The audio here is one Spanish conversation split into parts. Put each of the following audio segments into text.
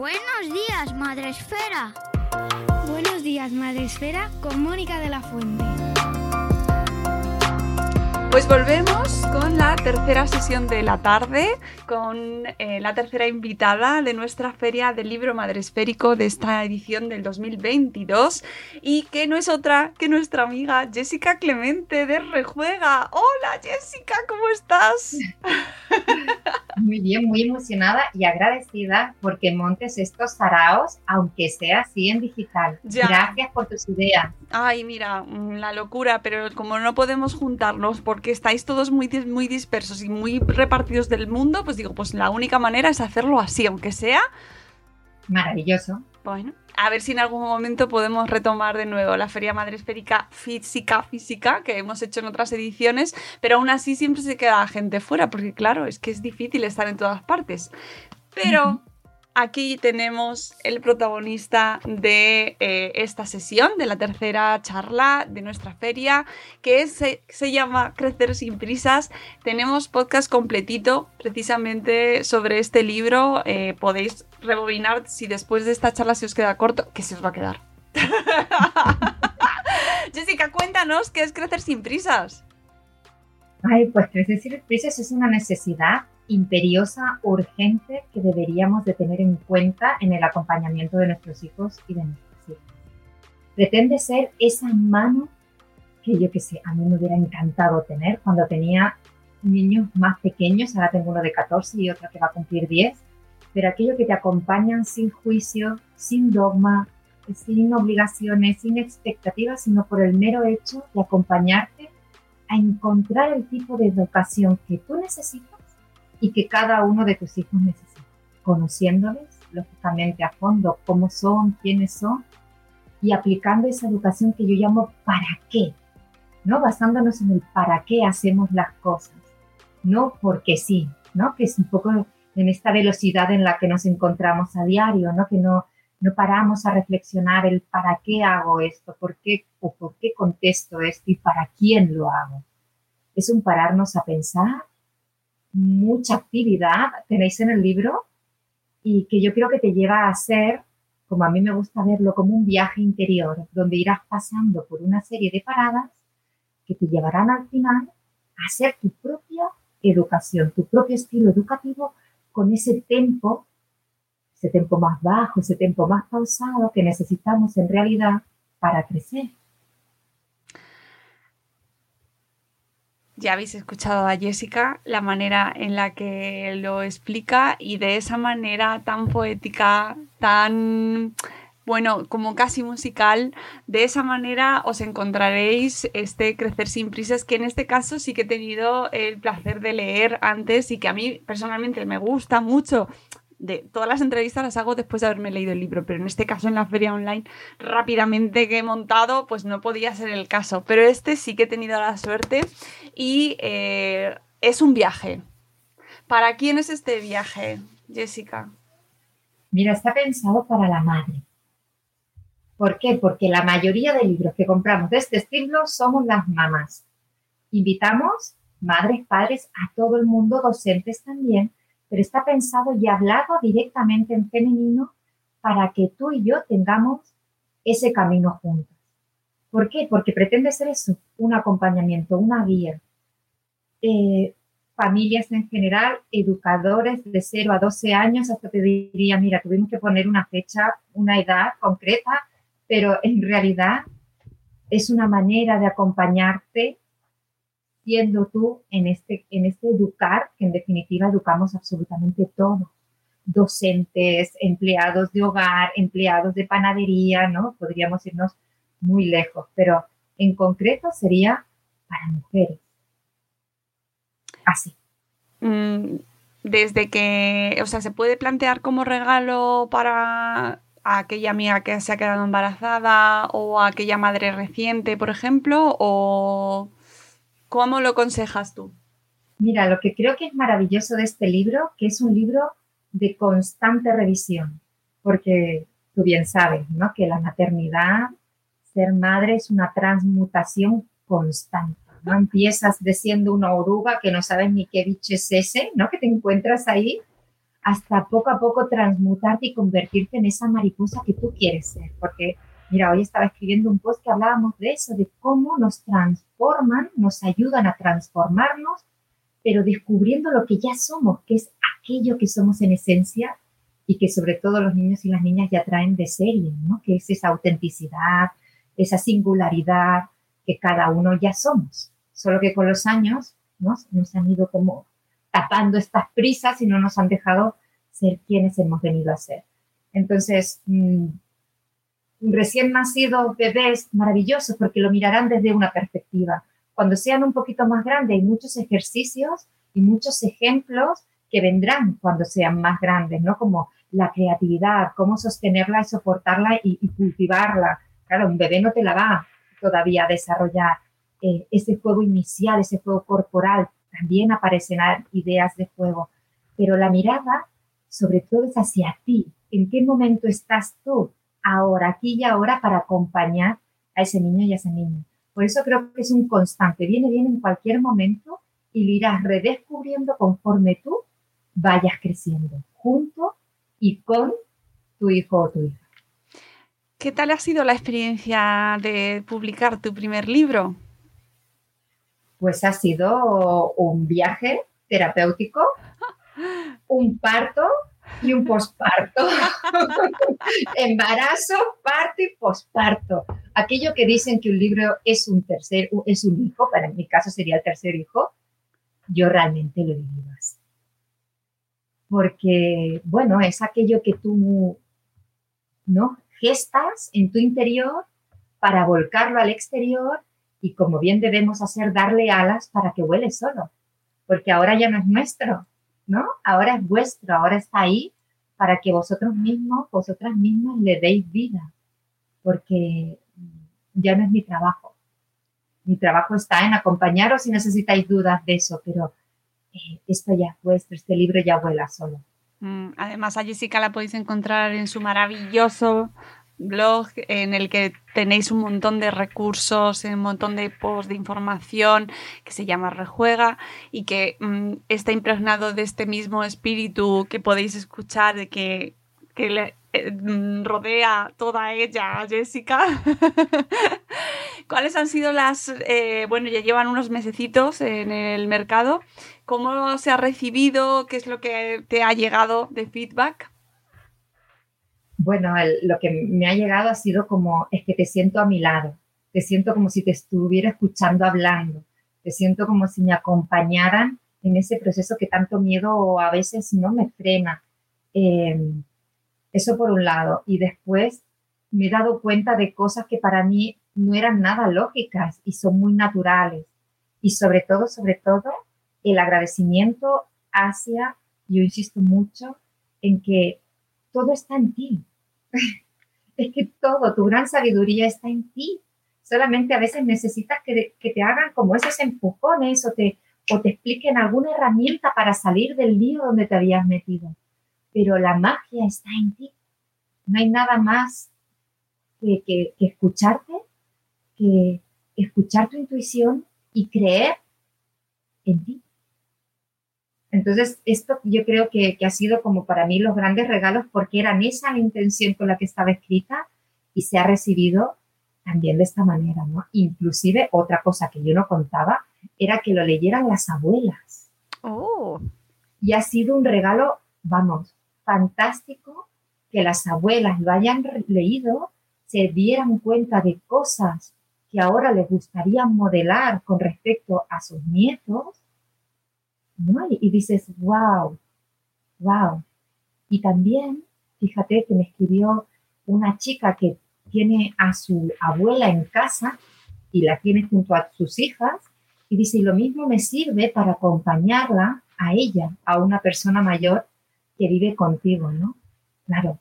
Buenos días, Madre Esfera. Buenos días, Madre Esfera, con Mónica de la Fuente. Pues volvemos con la tercera sesión de la tarde, con eh, la tercera invitada de nuestra feria del libro madresférico de esta edición del 2022 y que no es otra que nuestra amiga Jessica Clemente de Rejuega. Hola Jessica, ¿cómo estás? Muy bien, muy emocionada y agradecida porque montes estos saraos, aunque sea así en digital. Gracias por tus ideas. Ay, mira, mm, la locura, pero como no podemos juntarnos porque estáis todos muy, muy dispersos y muy repartidos del mundo, pues digo, pues la única manera es hacerlo así, aunque sea... Maravilloso. Bueno, a ver si en algún momento podemos retomar de nuevo la Feria Madre Esférica Física Física que hemos hecho en otras ediciones, pero aún así siempre se queda gente fuera, porque claro, es que es difícil estar en todas partes. Pero aquí tenemos el protagonista de eh, esta sesión, de la tercera charla de nuestra feria, que se, llama Crecer sin prisas. Tenemos podcast completito precisamente sobre este libro. Eh, podéis rebobinar si después de esta charla se os queda corto, que se os va a quedar. Jessica, cuéntanos qué es Crecer sin prisas. Ay, pues crecer sin prisas es una necesidad imperiosa, urgente, que deberíamos de tener en cuenta en el acompañamiento de nuestros hijos y de nuestras hijas. Pretende ser esa mano que yo que sé, a mí me hubiera encantado tener cuando tenía niños más pequeños, ahora tengo uno de 14 y otro que va a cumplir 10, pero aquello que te acompañan sin juicio, sin dogma, sin obligaciones, sin expectativas, sino por el mero hecho de acompañarte a encontrar el tipo de educación que tú necesitas y que cada uno de tus hijos necesita, conociéndoles lógicamente a fondo cómo son, quiénes son y aplicando esa educación que yo llamo para qué, ¿no? Basándonos en el para qué hacemos las cosas, no porque sí, ¿no? Que es un poco en esta velocidad en la que nos encontramos a diario, ¿no? Que no, no paramos a reflexionar el para qué hago esto, por qué o por qué contesto esto y para quién lo hago. Es un pararnos a pensar mucha actividad tenéis en el libro y que yo creo que te lleva a ser, como a mí me gusta verlo, como un viaje interior, donde irás pasando por una serie de paradas que te llevarán al final a hacer tu propia educación, tu propio estilo educativo con ese tempo, ese tempo más bajo, ese tempo más pausado que necesitamos en realidad para crecer. Ya habéis escuchado a Jessica la manera en la que lo explica y de esa manera tan poética, tan bueno, como casi musical, de esa manera os encontraréis este Crecer sin prisas, que en este caso sí que he tenido el placer de leer antes y que a mí personalmente me gusta mucho de todas las entrevistas las hago después de haberme leído el libro, pero en este caso en la feria online rápidamente que he montado, pues no podía ser el caso. Pero este sí que he tenido la suerte y eh, es un viaje. ¿Para quién es este viaje, Jessica? Mira, está pensado para la madre. ¿Por qué? Porque la mayoría de libros que compramos de este estilo somos las mamás. Invitamos madres, padres, a todo el mundo, docentes también, pero está pensado y hablado directamente en femenino para que tú y yo tengamos ese camino juntos. ¿Por qué? Porque pretende ser eso, un acompañamiento, una guía. Eh, familias en general, educadores de 0 a 12 años, hasta te diría, mira, tuvimos que poner una fecha, una edad concreta, pero en realidad es una manera de acompañarte siendo tú en este, en este educar, que en definitiva educamos absolutamente todo. Docentes, empleados de hogar, empleados de panadería, ¿no? Podríamos irnos muy lejos, pero en concreto sería para mujeres. Así. Mm, desde que, o sea, se puede plantear como regalo para aquella amiga que se ha quedado embarazada o aquella madre reciente, por ejemplo, o ¿Cómo lo aconsejas tú? Mira, lo que creo que es maravilloso de este libro, que es un libro de constante revisión, porque tú bien sabes, ¿no? Que la maternidad, ser madre es una transmutación constante, ¿no? Empiezas de siendo una oruga que no sabes ni qué bicho es ese, ¿no? Que te encuentras ahí, hasta poco a poco transmutarte y convertirte en esa mariposa que tú quieres ser. Porque, mira, hoy estaba escribiendo un post que hablábamos de eso, de cómo nos transforman, nos ayudan a transformarnos, pero descubriendo lo que ya somos, que es aquello que somos en esencia y que sobre todo los niños y las niñas ya traen de serie, ¿no? Que es esa autenticidad, esa singularidad que cada uno ya somos. Solo que con los años ¿no? nos han ido como tapando estas prisas y no nos han dejado ser quienes hemos venido a ser. Entonces, mm, recién nacidos bebés maravillosos porque lo mirarán desde una perspectiva. Cuando sean un poquito más grandes hay muchos ejercicios y muchos ejemplos que vendrán cuando sean más grandes, ¿no? Como la creatividad, cómo sostenerla y soportarla y, cultivarla. Claro, un bebé no te la va todavía a desarrollar. Eh, ese juego inicial, ese juego corporal, también aparecerán ideas de juego. Pero la mirada, sobre todo, es hacia ti. ¿En qué momento estás tú ahora, aquí y ahora, para acompañar a ese niño y a esa niña? Por eso creo que es un constante. Viene bien en cualquier momento y lo irás redescubriendo conforme tú vayas creciendo, junto y con tu hijo o tu hija. ¿Qué tal ha sido la experiencia de publicar tu primer libro? Pues ha sido un viaje terapéutico, un parto y un posparto. Embarazo, parto y posparto. Aquello que dicen que un libro es un tercer, es un hijo, para mi caso sería el tercer hijo, yo realmente lo vivido así porque, bueno, es aquello que tú, ¿no? Gestas en tu interior para volcarlo al exterior y como bien debemos hacer, darle alas para que vuele solo, porque ahora ya no es nuestro, ¿no? Ahora es vuestro, ahora está ahí para que vosotros mismos, vosotras mismas le deis vida, porque ya no es mi trabajo. Mi trabajo está en acompañaros si necesitáis dudas de eso, pero eh, esto ya es vuestro, este libro ya vuela solo. Mm, además, a Jessica la podéis encontrar en su maravilloso blog en el que tenéis un montón de recursos, un montón de posts de información que se llama Rejuega y que mm, está impregnado de este mismo espíritu que podéis escuchar, que, que le, eh, mm, rodea toda ella, Jessica. ¿Cuáles han sido las, eh, bueno, ya llevan unos mesecitos en el mercado, ¿cómo se ha recibido? ¿Qué es lo que te ha llegado de feedback? Bueno, lo que me ha llegado ha sido como, es que te siento a mi lado, te siento como si te estuviera escuchando hablando, te siento como si me acompañaran en ese proceso que tanto miedo a veces no me frena. Eh, eso por un lado. Y después me he dado cuenta de cosas que para mí no eran nada lógicas y son muy naturales. Y sobre todo, sobre todo, el agradecimiento hacia, yo insisto mucho, en que todo está en ti. Es que todo, tu gran sabiduría está en ti. Solamente a veces necesitas que, te hagan como esos empujones o te, o te expliquen alguna herramienta para salir del lío donde te habías metido pero la magia está en ti. No hay nada más que, escucharte, que escuchar tu intuición y creer en ti. Entonces, esto yo creo que, que, ha sido como para mí los grandes regalos porque era esa la intención con la que estaba escrita y se ha recibido también de esta manera, ¿no? Inclusive otra cosa que yo no contaba era que lo leyeran las abuelas. Oh. Y ha sido un regalo, vamos, fantástico que las abuelas lo hayan leído, se dieran cuenta de cosas que ahora les gustaría modelar con respecto a sus nietos, ¿no? Y, dices, wow, wow. Y también, fíjate que me escribió una chica que tiene a su abuela en casa y la tiene junto a sus hijas, y dice, y lo mismo me sirve para acompañarla a ella, a una persona mayor que vive contigo, ¿no? Claro,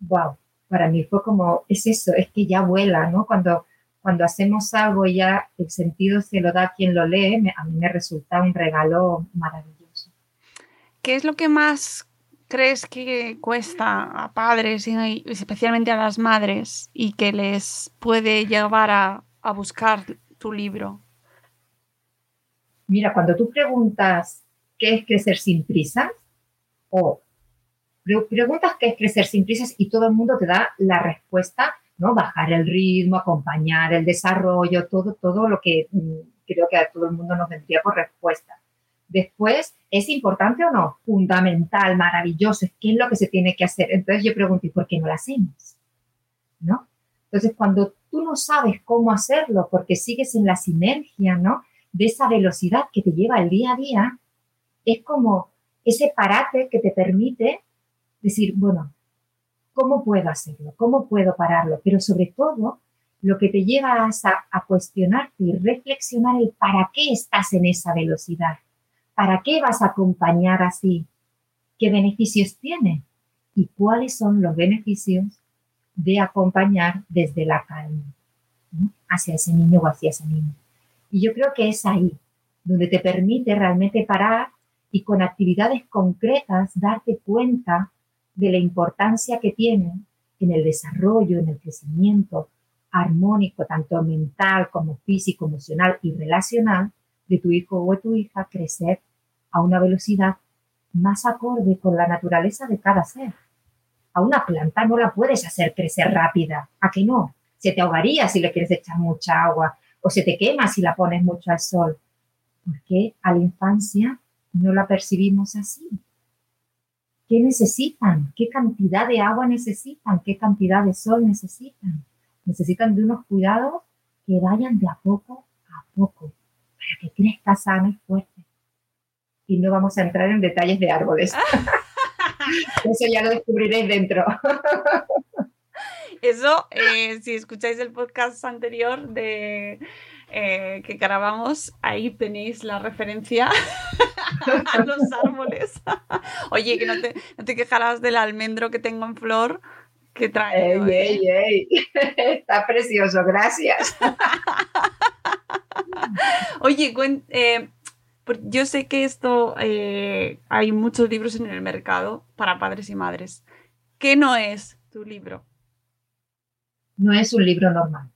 wow, para mí fue como, es eso, es que ya vuela, ¿no? Cuando, cuando hacemos algo y ya el sentido se lo da a quien lo lee, a mí me resulta un regalo maravilloso. ¿Qué es lo que más crees que cuesta a padres y especialmente a las madres y que les puede llevar a, a buscar tu libro? Mira, cuando tú preguntas qué es crecer sin prisas o preguntas qué es crecer sin prisas y todo el mundo te da la respuesta, ¿no? Bajar el ritmo, acompañar el desarrollo, todo, todo lo que mm, creo que a todo el mundo nos vendría por respuesta. Después, ¿es importante o no? Fundamental, maravilloso, ¿qué es lo que se tiene que hacer? Entonces yo pregunto, ¿y por qué no lo hacemos? ¿No? Entonces, cuando tú no sabes cómo hacerlo porque sigues en la sinergia, ¿no? De esa velocidad que te lleva el día a día, es como ese parate que te permite decir, bueno, ¿cómo puedo hacerlo? ¿Cómo puedo pararlo? Pero sobre todo, lo que te lleva a, a cuestionarte y reflexionar el para qué estás en esa velocidad. ¿Para qué vas a acompañar así? ¿Qué beneficios tiene? ¿Y cuáles son los beneficios de acompañar desde la calma hacia ese niño o hacia ese niño? Y yo creo que es ahí donde te permite realmente parar y con actividades concretas darte cuenta de la importancia que tiene en el desarrollo, en el crecimiento armónico, tanto mental como físico, emocional y relacional, de tu hijo o de tu hija crecer a una velocidad más acorde con la naturaleza de cada ser. A una planta no la puedes hacer crecer rápida, ¿a que no? Se te ahogaría si le quieres echar mucha agua o se te quema si la pones mucho al sol. Porque a la infancia no la percibimos así. ¿Qué necesitan? ¿Qué cantidad de agua necesitan? ¿Qué cantidad de sol necesitan? Necesitan de unos cuidados que vayan de a poco a poco para que crezca sano y fuerte y no vamos a entrar en detalles de árboles. Eso ya lo descubriréis dentro. Eso, eh, si escucháis el podcast anterior de eh, que grabamos, ahí tenéis la referencia a los árboles. Oye, que no te, no te, quejarás del almendro que tengo en flor que trae. Ey, ey, ey. Está precioso, gracias. Oye, eh, yo sé que esto eh, hay muchos libros en el mercado para padres y madres. ¿Qué no es tu libro? No es un libro normal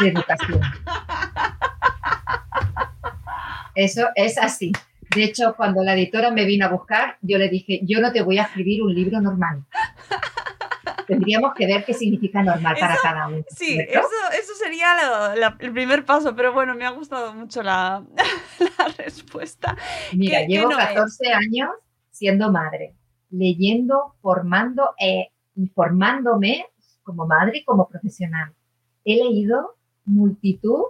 de educación. Eso es así. De hecho, cuando la editora me vino a buscar, yo le dije, yo no te voy a escribir un libro normal tendríamos que ver qué significa normal para cada uno. Sí, eso, sería el primer paso, pero bueno, me ha gustado mucho la, respuesta. Mira, llevo 14 años siendo madre, leyendo, formando e informándome como madre y como profesional. He leído multitud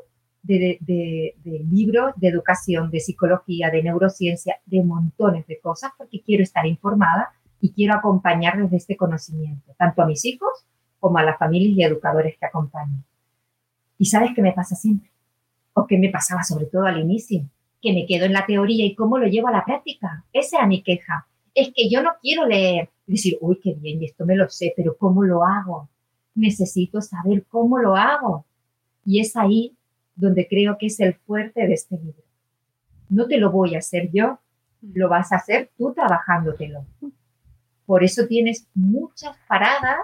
de, de, libros de educación, de psicología, de neurociencia, de montones de cosas porque quiero estar informada y quiero acompañar desde este conocimiento, tanto a mis hijos como a las familias y educadores que acompañan. ¿Y sabes qué me pasa siempre? ¿O qué me pasaba sobre todo al inicio? Que me quedo en la teoría y cómo lo llevo a la práctica. Esa es mi queja. Es que yo no quiero leer y decir, uy, qué bien, y esto me lo sé, pero ¿cómo lo hago? Necesito saber cómo lo hago. Y es ahí donde creo que es el fuerte de este libro. No te lo voy a hacer yo, lo vas a hacer tú trabajándotelo. Por eso tienes muchas paradas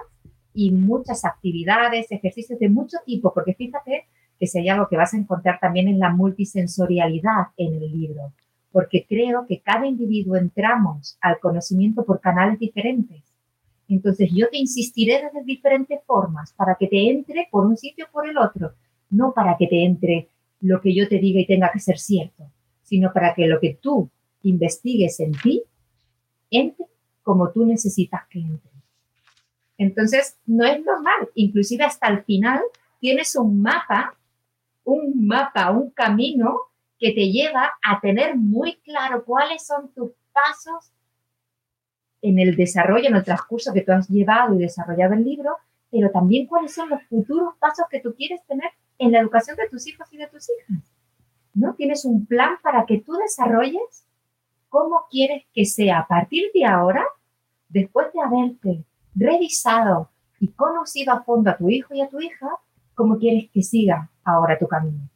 y muchas actividades, ejercicios de mucho tipo, porque fíjate que si hay algo que vas a encontrar también en la multisensorialidad en el libro, porque creo que cada individuo entramos al conocimiento por canales diferentes. Entonces yo te insistiré desde diferentes formas para que te entre por un sitio o por el otro, no para que te entre lo que yo te diga y tenga que ser cierto, sino para que lo que tú investigues en ti entre como tú necesitas que entre. Entonces, no es normal. Inclusive hasta el final tienes un mapa, un mapa, un camino que te lleva a tener muy claro cuáles son tus pasos en el desarrollo, en el transcurso que tú has llevado y desarrollado el libro, pero también cuáles son los futuros pasos que tú quieres tener en la educación de tus hijos y de tus hijas. ¿No? Tienes un plan para que tú desarrolles cómo quieres que sea a partir de ahora, después de haberte revisado y conocido a fondo a tu hijo y a tu hija, cómo quieres que siga ahora tu camino.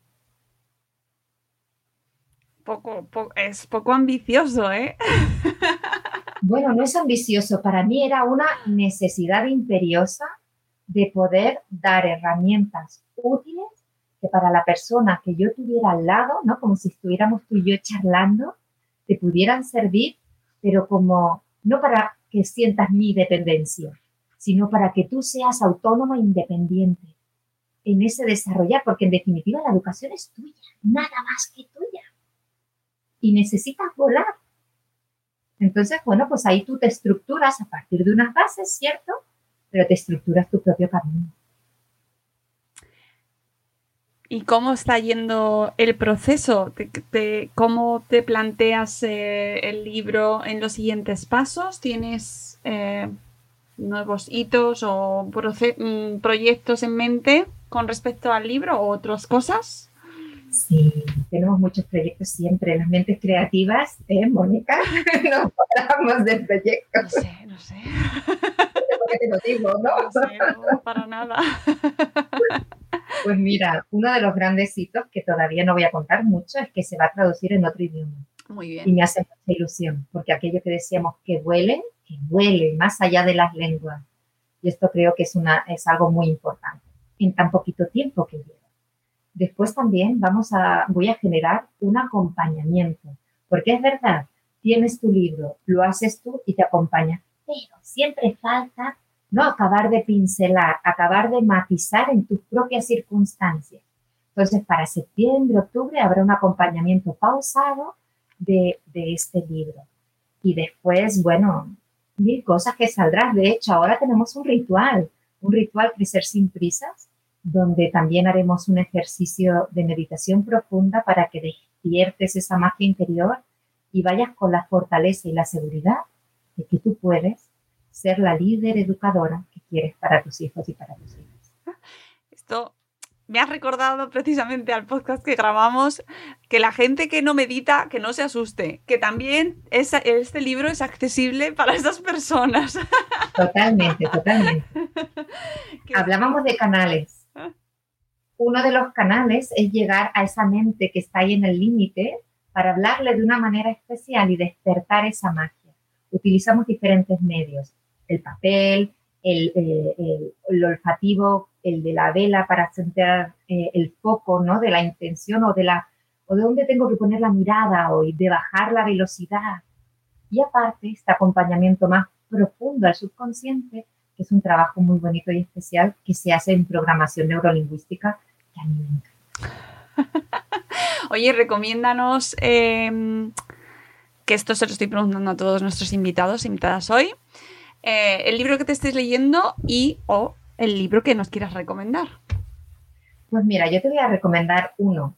Poco, es poco ambicioso, ¿eh? bueno, no es ambicioso. Para mí era una necesidad imperiosa de poder dar herramientas útiles para la persona que yo tuviera al lado, ¿no? Como si estuviéramos tú y yo charlando, te pudieran servir, pero como no para que sientas mi dependencia, sino para que tú seas autónoma e independiente en ese desarrollar, porque en definitiva la educación es tuya, nada más que tuya. Y necesitas volar. Entonces, bueno, pues ahí tú te estructuras a partir de unas bases, ¿cierto? Pero te estructuras tu propio camino. ¿Y cómo está yendo el proceso? ¿Cómo te planteas eh, el libro en los siguientes pasos? ¿Tienes eh, nuevos hitos o mm, proyectos en mente con respecto al libro o otras cosas? Sí, tenemos muchos proyectos siempre. Las mentes creativas, ¿eh, Mónica? no hablamos de proyectos. No sé, no sé. qué te lo digo, ¿no? No sé, no, para nada. Pues mira, uno de los grandes hitos que todavía no voy a contar mucho es que se va a traducir en otro idioma. Muy bien. Y me hace mucha ilusión, porque aquello que decíamos que vuele, que vuele más allá de las lenguas. Y esto creo que es, una, es algo muy importante en tan poquito tiempo que lleva. Después también vamos a, voy a generar un acompañamiento, porque es verdad, tienes tu libro, lo haces tú y te acompaña, pero siempre falta no acabar de pincelar, acabar de matizar en tus propias circunstancias. Entonces, para septiembre, octubre habrá un acompañamiento pausado de, de este libro. Y después, bueno, mil cosas que saldrán. De hecho, ahora tenemos un ritual, un ritual Crecer sin prisas, donde también haremos un ejercicio de meditación profunda para que despiertes esa magia interior y vayas con la fortaleza y la seguridad de que tú puedes ser la líder educadora que quieres para tus hijos y para tus hijas. Esto me ha recordado precisamente al podcast que grabamos que la gente que no medita, que no se asuste, que también este libro es accesible para esas personas. Totalmente, totalmente. Hablábamos de canales. Uno de los canales es llegar a esa mente que está ahí en el límite para hablarle de una manera especial y despertar esa magia. Utilizamos diferentes medios el papel, el, olfativo, el de la vela para centrar eh, el foco, ¿no? De la intención o de la o de dónde tengo que poner la mirada o de bajar la velocidad. Y aparte, este acompañamiento más profundo al subconsciente, que es un trabajo muy bonito y especial que se hace en programación neurolingüística, que a mí me encanta. Oye, recomiéndanos, em, que esto se lo estoy preguntando a todos nuestros invitados, invitadas hoy, eh, el libro que te estés leyendo y o el libro que nos quieras recomendar. Pues mira, yo te voy a recomendar uno.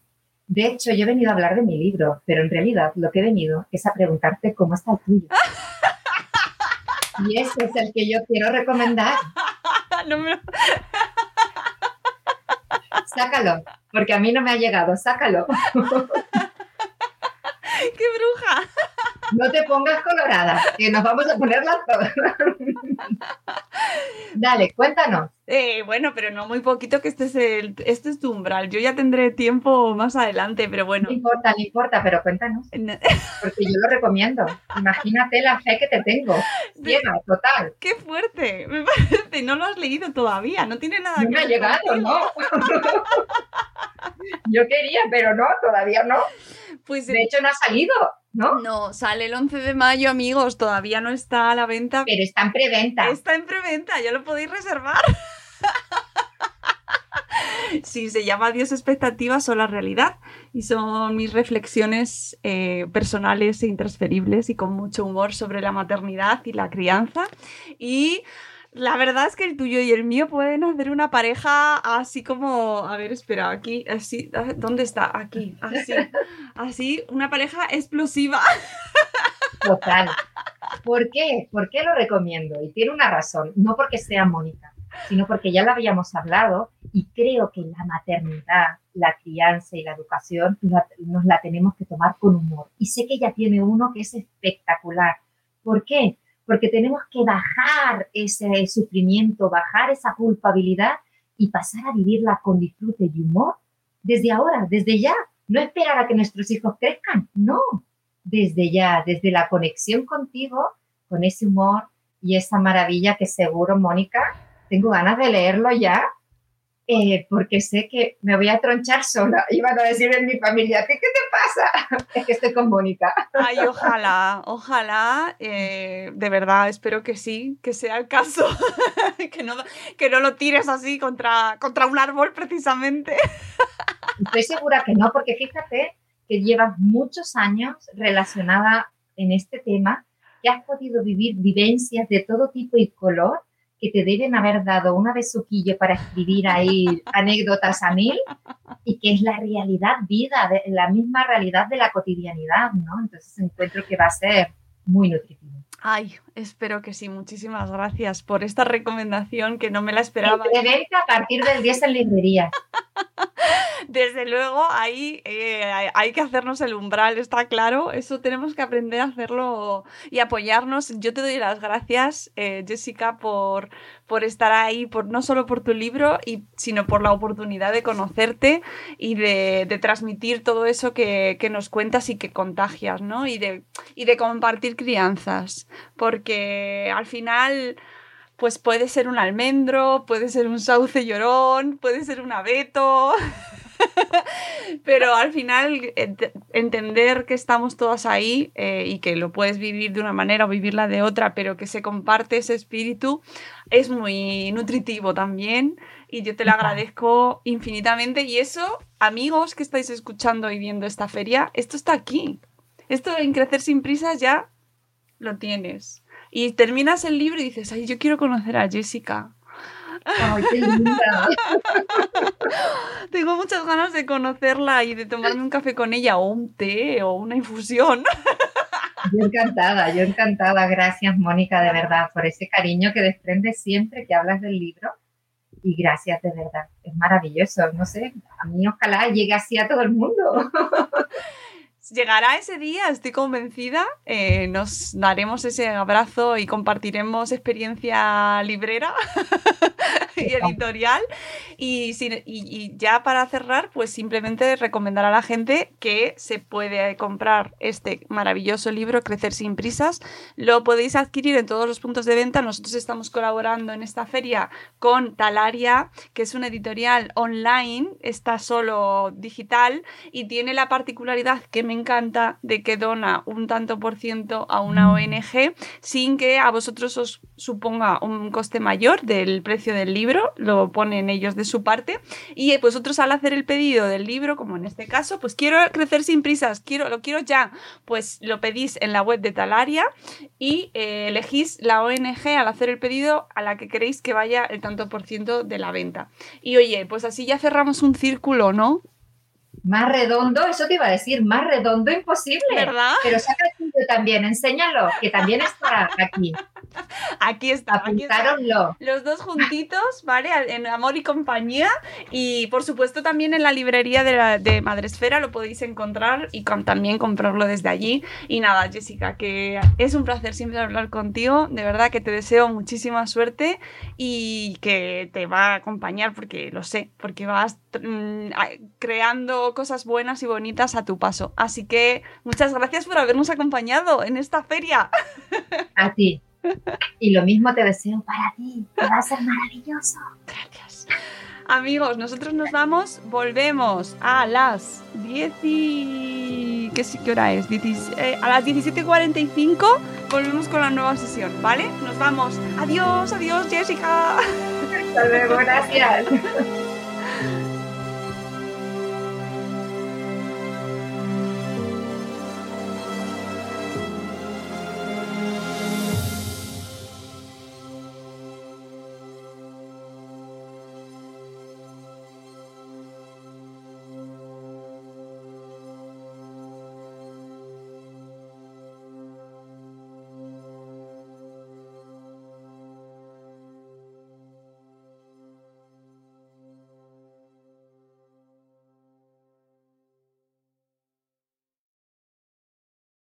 De hecho, yo he venido a hablar de mi libro, pero en realidad lo que he venido es a preguntarte cómo está el tuyo. y ese es el que yo quiero recomendar. Sácalo, porque a mí no me ha llegado, sácalo. ¡Qué bruja! No te pongas colorada, que nos vamos a poner las todas. Dale, cuéntanos. Eh, bueno, pero no muy poquito, que este es, el, este es tu umbral. Yo ya tendré tiempo más adelante, pero bueno. No importa, no importa, pero cuéntanos. Porque yo lo recomiendo. Imagínate la fe que te tengo. Ciega, total. ¡Qué fuerte! Me parece, no lo has leído todavía, no tiene nada no que me ha llegado, ¿no? yo quería, pero no, todavía no. Pues, de hecho, no ha salido. ¿No? No, sale el 11 de mayo, amigos, todavía no está a la venta. Pero está en preventa. Está en preventa, ya lo podéis reservar. sí, se llama Dios expectativas o la realidad y son mis reflexiones eh, personales e intransferibles y con mucho humor sobre la maternidad y la crianza y la verdad es que el tuyo y el mío pueden hacer una pareja así como, a ver, espera, aquí, así, ¿dónde está? Aquí, así, así, una pareja explosiva. Total. ¿Por qué? ¿Por qué lo recomiendo? Y tiene una razón, no porque sea Mónica, sino porque ya lo habíamos hablado y creo que la maternidad, la crianza y la educación nos la tenemos que tomar con humor. Y sé que ella tiene uno que es espectacular. ¿Por qué? Porque tenemos que bajar ese sufrimiento, bajar esa culpabilidad y pasar a vivirla con disfrute y humor desde ahora, desde ya. No esperar a que nuestros hijos crezcan, no, desde ya, desde la conexión contigo, con ese humor y esa maravilla que seguro, Mónica, tengo ganas de leerlo ya. Eh, porque sé que me voy a tronchar sola. Iban a decir en mi familia, ¿qué, qué te pasa? Es que estoy con Mónica. Ay, ojalá, ojalá, eh, de verdad, espero que sí, que sea el caso, que, no, que no lo tires así contra, contra un árbol precisamente. Estoy segura que no, porque fíjate que llevas muchos años relacionada en este tema, que has podido vivir vivencias de todo tipo y color que te deben haber dado una besuquillo para escribir ahí anécdotas a mil y que es la realidad vida, la misma realidad de la cotidianidad, ¿no? Entonces encuentro que va a ser muy nutritivo. Ay, espero que sí. Muchísimas gracias por esta recomendación que no me la esperaba. De venta a partir del 10 en librería. Desde luego, ahí eh, hay que hacernos el umbral, está claro. Eso tenemos que aprender a hacerlo y apoyarnos. Yo te doy las gracias, eh, Jessica, por, por estar ahí, por, no solo por tu libro, y, sino por la oportunidad de conocerte y de, transmitir todo eso que, nos cuentas y que contagias, ¿no? Y de, y de compartir crianzas. Porque al final pues puede ser un almendro, puede ser un sauce llorón, puede ser un abeto. Pero al final entender que estamos todas ahí eh, y que lo puedes vivir de una manera o vivirla de otra, pero que se comparte ese espíritu, es muy nutritivo también y yo te lo agradezco infinitamente. Y eso, amigos que estáis escuchando y viendo esta feria, esto está aquí. Esto en Crecer sin prisas ya lo tienes. Y terminas el libro y dices, ay, yo quiero conocer a Jessica. Ay, qué linda. Tengo muchas ganas de conocerla y de tomarme un café con ella o un té o una infusión. Yo encantada, yo encantada. Gracias, Mónica, de verdad, por ese cariño que desprendes siempre que hablas del libro. Y gracias, de verdad. Es maravilloso. No sé, a mí ojalá llegue así a todo el mundo. Llegará ese día, estoy convencida. Eh, nos daremos ese abrazo y compartiremos experiencia librera y editorial. Y, y, ya para cerrar, pues simplemente recomendar a la gente que se puede comprar este maravilloso libro, Crecer sin prisas. Lo podéis adquirir en todos los puntos de venta. Nosotros estamos colaborando en esta feria con Talaria, que es una editorial online, está solo digital y tiene la particularidad que me encanta de que dona un tanto por ciento a una ONG sin que a vosotros os suponga un coste mayor del precio del libro, lo ponen ellos de su parte y eh, vosotros al hacer el pedido del libro, como en este caso, pues quiero crecer sin prisas, quiero lo quiero ya, pues lo pedís en la web de Talaria y eh, elegís la ONG al hacer el pedido a la que queréis que vaya el tanto por ciento de la venta. Y oye, pues así ya cerramos un círculo, ¿no? Más redondo, eso te iba a decir, más redondo imposible. ¿Verdad? Pero saca el tuyo también, enséñalo, que también está aquí. Aquí está. Los dos juntitos, ¿vale? En Amor y Compañía. Y por supuesto también en la librería de, de Madresfera lo podéis encontrar y también comprarlo desde allí. Y nada, Jessica, que es un placer siempre hablar contigo. De verdad que te deseo muchísima suerte y que te va a acompañar porque lo sé, porque vas mm, creando cosas buenas y bonitas a tu paso. Así que muchas gracias por habernos acompañado en esta feria. A ti. Y lo mismo te deseo para ti, que va a ser maravilloso. Gracias. Amigos, nosotros nos vamos, volvemos a las 10 y... ¿Qué, qué hora es? Eh, a las 17.45 volvemos con la nueva sesión, ¿vale? Nos vamos. Adiós, adiós, Jessica. Hasta luego, gracias.